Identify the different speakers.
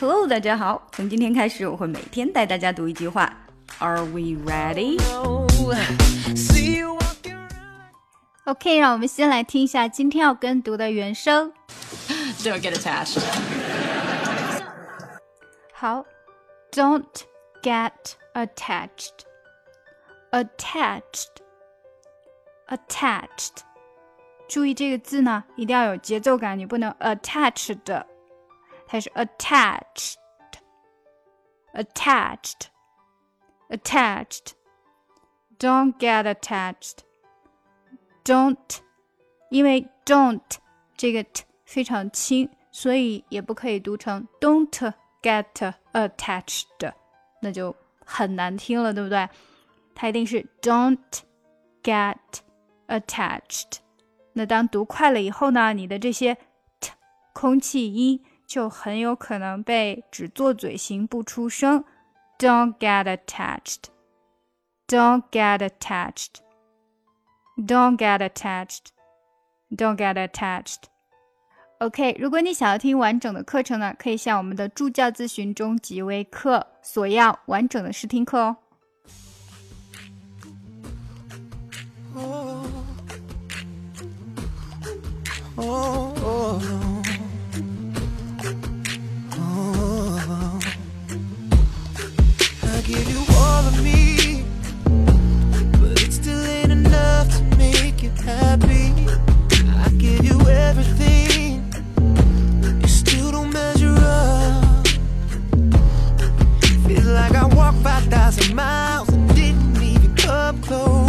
Speaker 1: Hello，大家好！从今天开始，我会每天带大家读一句话。Are we ready?
Speaker 2: OK，让我们先来听一下今天要跟读的原声。
Speaker 3: Don't get attached.
Speaker 2: 好，Don't get attached. Attached. Attached. 注意这个字呢，一定要有节奏感，你不能 attached，它是 attached。Attached. Attached. Don't get attached. Don't，因为 don't 这个 t 非常轻，所以也不可以读成 don't get attached，那就很难听了，对不对？它一定是 don't get attached。那当读快了以后呢，你的这些 t 空气音 就很有可能被只做嘴型不出声。Don't get attached. Don't get attached. Don't get attached. Don't get attached. OK，如果你想要听完整的课程呢，可以向我们的助教咨询中极微课索要完整的试听课哦。
Speaker 4: Oh. walked 5,000 miles and didn't even come close.